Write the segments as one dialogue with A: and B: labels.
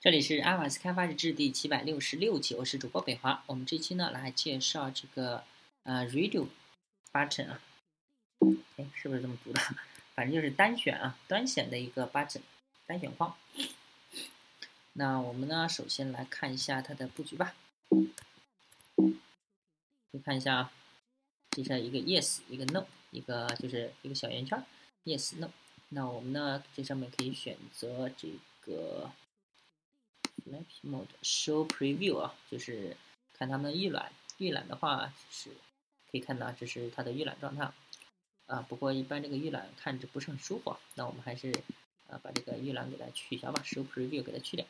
A: 这里是 iOS 开发日志第七百六十六期，我是主播北华。我们这期呢来介绍这个呃 Radio button 啊，哎，是不是这么读的？反正就是单选啊，单选的一个 button 单选框。那我们呢，首先来看一下它的布局吧。你看一下啊，这是一个 Yes，一个 No，一个就是一个小圆圈，Yes No。那我们呢，这上面可以选择这个。Flash Mode Show Preview 啊，就是看它们的预览。预览的话是可以看到，这是它的预览状态啊。不过一般这个预览看着不是很舒服，那我们还是啊把这个预览给它取消吧，Show Preview 给它去掉。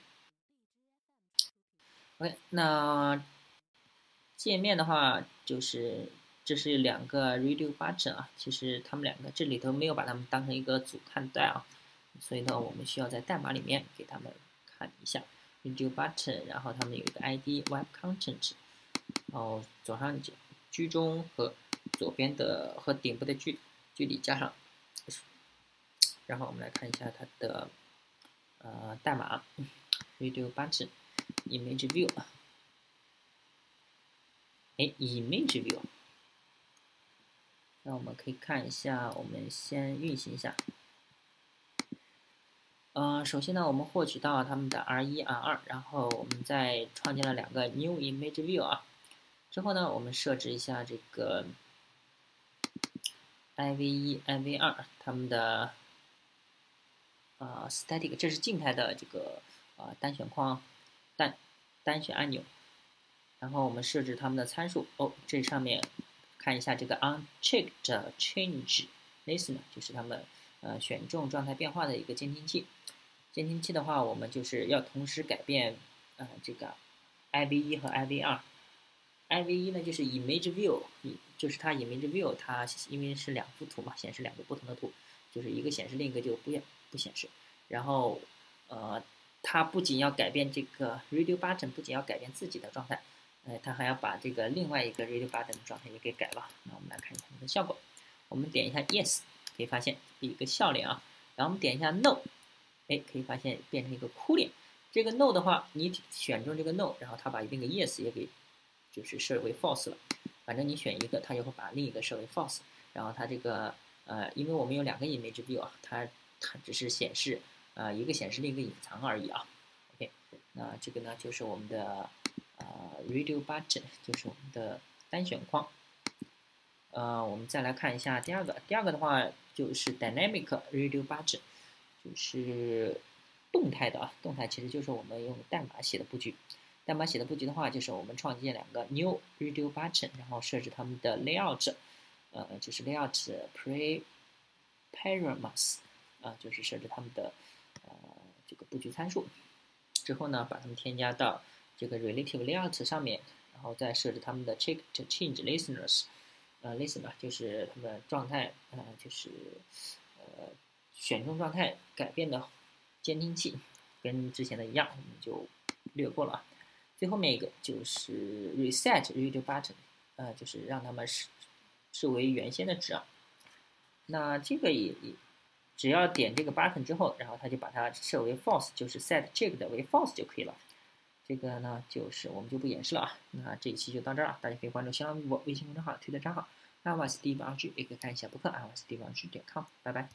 A: OK，那界面的话就是这是两个 Radio Button 啊，其实它们两个这里头没有把它们当成一个组看待啊，所以呢我们需要在代码里面给它们看一下。Radio button，然后它们有一个 ID Web Content，然后左上角居中和左边的和顶部的距距离加上，然后我们来看一下它的呃代码 Radio button Image View，哎 Image View，那我们可以看一下，我们先运行一下。呃，首先呢，我们获取到他们的 R 一、R 二，然后我们再创建了两个 New Image View 啊。之后呢，我们设置一下这个 IV 一、IV 二他们的呃 Static，这是静态的这个呃单选框单单选按钮。然后我们设置他们的参数哦，这上面看一下这个 Unchecked Change Listener，就是他们呃选中状态变化的一个监听器。监听器的话，我们就是要同时改变，呃，这个 IV 一和 IV 二。IV 一呢，就是 Image View，就是它 Image View，它因为是两幅图嘛，显示两个不同的图，就是一个显示，另一个就不不显示。然后，呃，它不仅要改变这个 Radio Button，不仅要改变自己的状态，呃，它还要把这个另外一个 Radio Button 的状态也给改了。那我们来看一下它的效果。我们点一下 Yes，可以发现一个笑脸啊。然后我们点一下 No。哎，可以发现变成一个哭脸。这个 no 的话，你选中这个 no，然后它把那个 yes 也给就是设为 false 了。反正你选一个，它就会把另一个设为 false。然后它这个呃，因为我们有两个 image view 啊，它它只是显示呃一个显示另一个隐藏而已啊。OK，那这个呢就是我们的呃 radio button，就是我们的单选框。呃，我们再来看一下第二个，第二个的话就是 dynamic radio button。就是动态的啊，动态其实就是我们用代码写的布局。代码写的布局的话，就是我们创建两个 new radio button，然后设置它们的 layout，呃，就是 layout pre parameters，啊，就是设置它们的呃这个布局参数。之后呢，把它们添加到这个 relative layout 上面，然后再设置它们的 check to change listeners，呃 list 吧就是它们状态，呃，就是呃。选中状态改变的监听器，跟之前的一样，我们就略过了啊。最后面一个就是 reset radio button，呃，就是让他们视视为原先的值啊。那这个也也只要点这个 button 之后，然后它就把它设为 false，就是 set checked 为 false 就可以了。这个呢，就是我们就不演示了啊。那这一期就到这儿啊，大家可以关注新浪微博、微信公众号、推特账号 iOS Steve 二 G，也可以看一下博客 iOS Steve 二 G 点 com，拜拜。